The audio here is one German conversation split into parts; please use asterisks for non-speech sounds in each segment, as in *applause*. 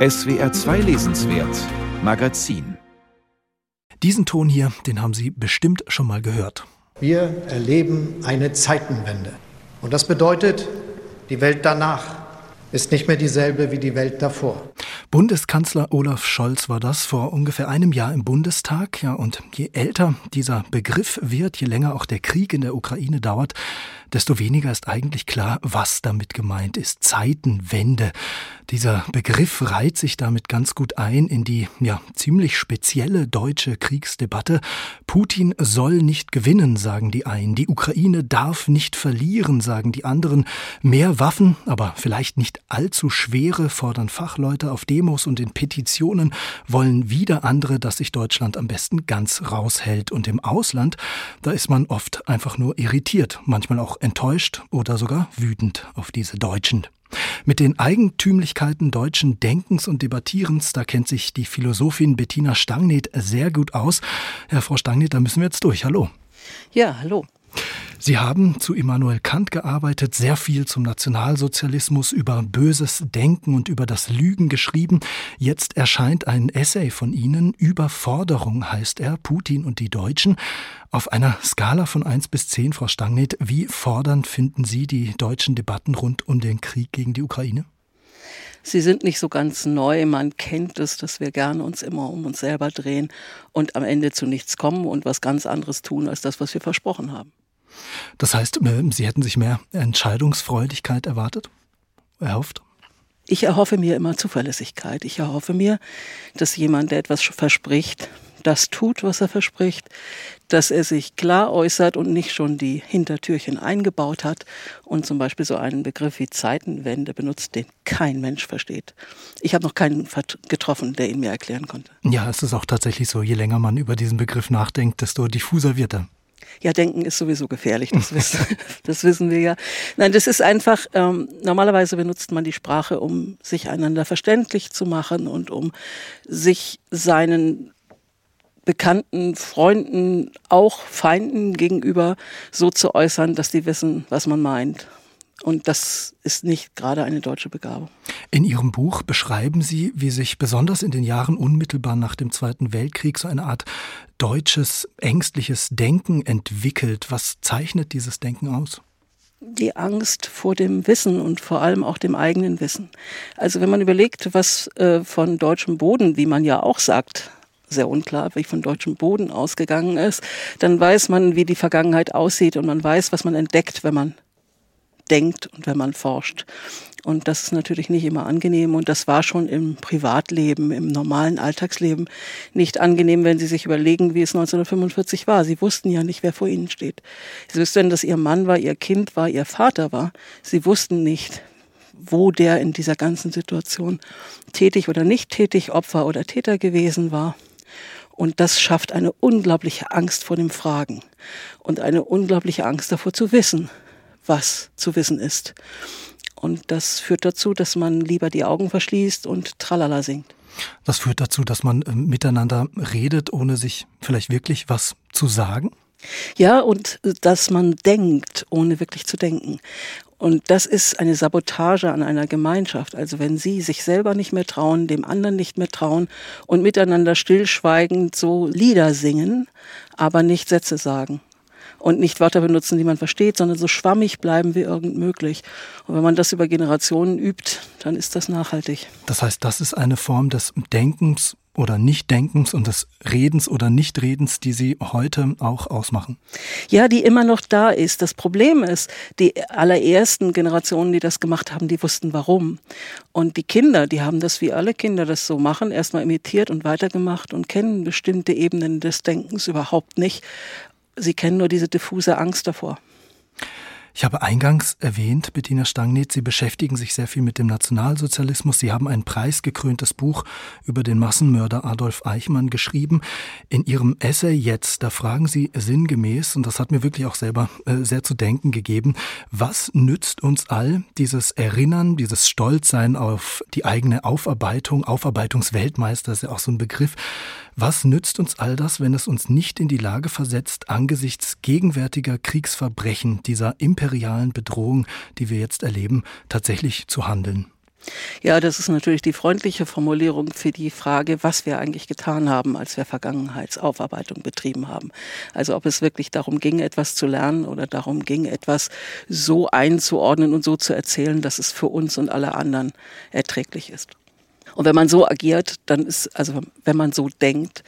SWR 2 Lesenswert Magazin Diesen Ton hier, den haben Sie bestimmt schon mal gehört. Wir erleben eine Zeitenwende. Und das bedeutet, die Welt danach ist nicht mehr dieselbe wie die Welt davor. Bundeskanzler Olaf Scholz war das vor ungefähr einem Jahr im Bundestag. Ja, und je älter dieser Begriff wird, je länger auch der Krieg in der Ukraine dauert, desto weniger ist eigentlich klar, was damit gemeint ist. Zeitenwende. Dieser Begriff reiht sich damit ganz gut ein in die ja ziemlich spezielle deutsche Kriegsdebatte. Putin soll nicht gewinnen, sagen die einen. Die Ukraine darf nicht verlieren, sagen die anderen. Mehr Waffen, aber vielleicht nicht allzu schwere, fordern Fachleute auf Demos und in Petitionen, wollen wieder andere, dass sich Deutschland am besten ganz raushält. Und im Ausland, da ist man oft einfach nur irritiert, manchmal auch enttäuscht oder sogar wütend auf diese Deutschen. Mit den Eigentümlichkeiten deutschen Denkens und Debattierens, da kennt sich die Philosophin Bettina Stangnet sehr gut aus. Ja, Frau Stangnet, da müssen wir jetzt durch. Hallo. Ja, hallo. Sie haben zu Immanuel Kant gearbeitet, sehr viel zum Nationalsozialismus, über böses Denken und über das Lügen geschrieben. Jetzt erscheint ein Essay von Ihnen, Überforderung heißt er, Putin und die Deutschen. Auf einer Skala von 1 bis 10, Frau Stangnet, wie fordernd finden Sie die deutschen Debatten rund um den Krieg gegen die Ukraine? Sie sind nicht so ganz neu. Man kennt es, dass wir gerne uns immer um uns selber drehen und am Ende zu nichts kommen und was ganz anderes tun als das, was wir versprochen haben. Das heißt, äh, Sie hätten sich mehr Entscheidungsfreudigkeit erwartet, erhofft? Ich erhoffe mir immer Zuverlässigkeit. Ich erhoffe mir, dass jemand, der etwas verspricht, das tut, was er verspricht, dass er sich klar äußert und nicht schon die Hintertürchen eingebaut hat und zum Beispiel so einen Begriff wie Zeitenwende benutzt, den kein Mensch versteht. Ich habe noch keinen getroffen, der ihn mir erklären konnte. Ja, es ist auch tatsächlich so, je länger man über diesen Begriff nachdenkt, desto diffuser wird er. Ja, denken ist sowieso gefährlich, das wissen, *laughs* das wissen wir ja. Nein, das ist einfach, ähm, normalerweise benutzt man die Sprache, um sich einander verständlich zu machen und um sich seinen Bekannten, Freunden, auch Feinden gegenüber so zu äußern, dass die wissen, was man meint. Und das ist nicht gerade eine deutsche Begabung. In Ihrem Buch beschreiben Sie, wie sich besonders in den Jahren unmittelbar nach dem Zweiten Weltkrieg so eine Art deutsches, ängstliches Denken entwickelt. Was zeichnet dieses Denken aus? die Angst vor dem Wissen und vor allem auch dem eigenen Wissen. Also wenn man überlegt, was äh, von deutschem Boden, wie man ja auch sagt, sehr unklar, wie von deutschem Boden ausgegangen ist, dann weiß man, wie die Vergangenheit aussieht und man weiß, was man entdeckt, wenn man denkt und wenn man forscht. Und das ist natürlich nicht immer angenehm und das war schon im Privatleben, im normalen Alltagsleben nicht angenehm, wenn Sie sich überlegen, wie es 1945 war. Sie wussten ja nicht, wer vor Ihnen steht. Sie wussten, dass Ihr Mann war, Ihr Kind war, Ihr Vater war. Sie wussten nicht, wo der in dieser ganzen Situation tätig oder nicht tätig, Opfer oder Täter gewesen war. Und das schafft eine unglaubliche Angst vor dem Fragen und eine unglaubliche Angst davor zu wissen, was zu wissen ist. Und das führt dazu, dass man lieber die Augen verschließt und Tralala singt. Das führt dazu, dass man äh, miteinander redet, ohne sich vielleicht wirklich was zu sagen? Ja, und äh, dass man denkt, ohne wirklich zu denken. Und das ist eine Sabotage an einer Gemeinschaft. Also wenn Sie sich selber nicht mehr trauen, dem anderen nicht mehr trauen und miteinander stillschweigend so Lieder singen, aber nicht Sätze sagen und nicht Wörter benutzen, die man versteht, sondern so schwammig bleiben wie irgend möglich. Und wenn man das über Generationen übt, dann ist das nachhaltig. Das heißt, das ist eine Form des Denkens oder Nichtdenkens und des Redens oder Nichtredens, die Sie heute auch ausmachen? Ja, die immer noch da ist. Das Problem ist, die allerersten Generationen, die das gemacht haben, die wussten warum. Und die Kinder, die haben das wie alle Kinder das so machen, erstmal imitiert und weitergemacht und kennen bestimmte Ebenen des Denkens überhaupt nicht. Sie kennen nur diese diffuse Angst davor. Ich habe eingangs erwähnt, Bettina Stangnitz, Sie beschäftigen sich sehr viel mit dem Nationalsozialismus. Sie haben ein preisgekröntes Buch über den Massenmörder Adolf Eichmann geschrieben. In Ihrem Essay jetzt, da fragen Sie sinngemäß, und das hat mir wirklich auch selber äh, sehr zu denken gegeben, was nützt uns all dieses Erinnern, dieses Stolzsein auf die eigene Aufarbeitung, Aufarbeitungsweltmeister ist ja auch so ein Begriff. Was nützt uns all das, wenn es uns nicht in die Lage versetzt, angesichts gegenwärtiger Kriegsverbrechen, dieser imperialen Bedrohung, die wir jetzt erleben, tatsächlich zu handeln? Ja, das ist natürlich die freundliche Formulierung für die Frage, was wir eigentlich getan haben, als wir Vergangenheitsaufarbeitung betrieben haben. Also ob es wirklich darum ging, etwas zu lernen oder darum ging, etwas so einzuordnen und so zu erzählen, dass es für uns und alle anderen erträglich ist. Und wenn man so agiert, dann ist, also wenn man so denkt,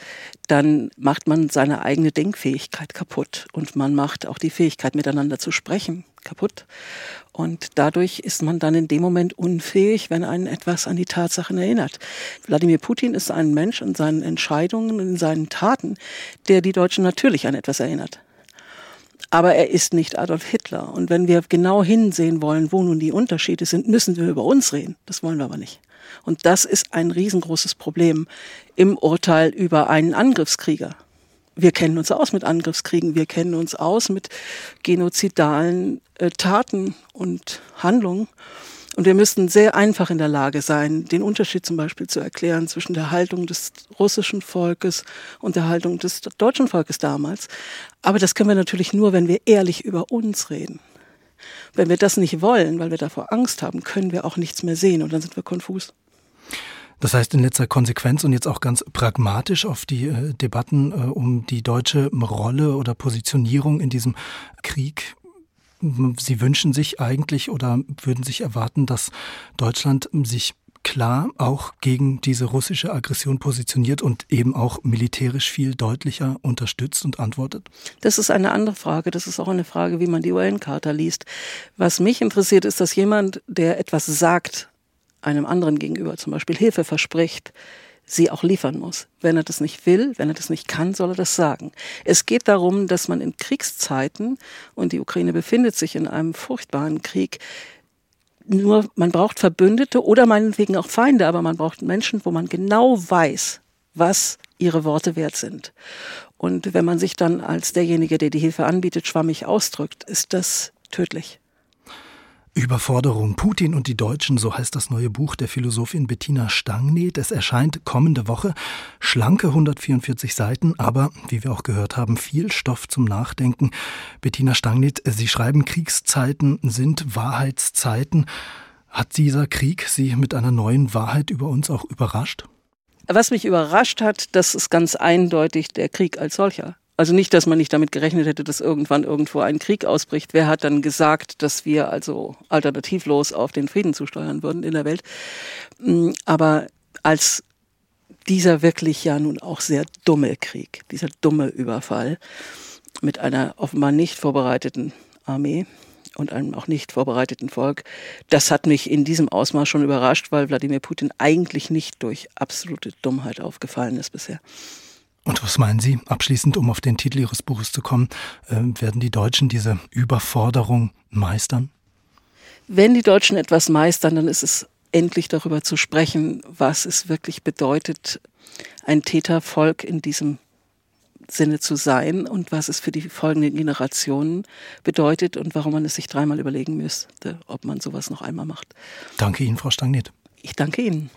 dann macht man seine eigene Denkfähigkeit kaputt und man macht auch die Fähigkeit, miteinander zu sprechen, kaputt. Und dadurch ist man dann in dem Moment unfähig, wenn einen etwas an die Tatsachen erinnert. Wladimir Putin ist ein Mensch in seinen Entscheidungen, in seinen Taten, der die Deutschen natürlich an etwas erinnert. Aber er ist nicht Adolf Hitler. Und wenn wir genau hinsehen wollen, wo nun die Unterschiede sind, müssen wir über uns reden. Das wollen wir aber nicht. Und das ist ein riesengroßes Problem im Urteil über einen Angriffskrieger. Wir kennen uns aus mit Angriffskriegen, wir kennen uns aus mit genozidalen äh, Taten und Handlungen. Und wir müssten sehr einfach in der Lage sein, den Unterschied zum Beispiel zu erklären zwischen der Haltung des russischen Volkes und der Haltung des deutschen Volkes damals. Aber das können wir natürlich nur, wenn wir ehrlich über uns reden. Wenn wir das nicht wollen, weil wir davor Angst haben, können wir auch nichts mehr sehen und dann sind wir konfus. Das heißt in letzter Konsequenz und jetzt auch ganz pragmatisch auf die äh, Debatten äh, um die deutsche Rolle oder Positionierung in diesem Krieg. Sie wünschen sich eigentlich oder würden sich erwarten, dass Deutschland sich klar auch gegen diese russische Aggression positioniert und eben auch militärisch viel deutlicher unterstützt und antwortet? Das ist eine andere Frage. Das ist auch eine Frage, wie man die UN-Charta liest. Was mich interessiert, ist, dass jemand, der etwas sagt, einem anderen gegenüber zum Beispiel Hilfe verspricht, sie auch liefern muss. Wenn er das nicht will, wenn er das nicht kann, soll er das sagen. Es geht darum, dass man in Kriegszeiten, und die Ukraine befindet sich in einem furchtbaren Krieg, nur, man braucht Verbündete oder meinetwegen auch Feinde, aber man braucht Menschen, wo man genau weiß, was ihre Worte wert sind. Und wenn man sich dann als derjenige, der die Hilfe anbietet, schwammig ausdrückt, ist das tödlich. Überforderung Putin und die Deutschen, so heißt das neue Buch der Philosophin Bettina Stangneth. Es erscheint kommende Woche. Schlanke 144 Seiten, aber wie wir auch gehört haben, viel Stoff zum Nachdenken. Bettina Stangneth, Sie schreiben, Kriegszeiten sind Wahrheitszeiten. Hat dieser Krieg Sie mit einer neuen Wahrheit über uns auch überrascht? Was mich überrascht hat, das ist ganz eindeutig der Krieg als solcher. Also nicht, dass man nicht damit gerechnet hätte, dass irgendwann irgendwo ein Krieg ausbricht. Wer hat dann gesagt, dass wir also alternativlos auf den Frieden zusteuern würden in der Welt? Mm, aber als dieser wirklich ja nun auch sehr dumme Krieg, dieser dumme Überfall mit einer offenbar nicht vorbereiteten Armee und einem auch nicht vorbereiteten Volk, das hat mich in diesem Ausmaß schon überrascht, weil Wladimir Putin eigentlich nicht durch absolute Dummheit aufgefallen ist bisher. Und was meinen Sie, abschließend, um auf den Titel Ihres Buches zu kommen, äh, werden die Deutschen diese Überforderung meistern? Wenn die Deutschen etwas meistern, dann ist es endlich darüber zu sprechen, was es wirklich bedeutet, ein Tätervolk in diesem Sinne zu sein und was es für die folgenden Generationen bedeutet und warum man es sich dreimal überlegen müsste, ob man sowas noch einmal macht. Danke Ihnen, Frau Stagnet. Ich danke Ihnen.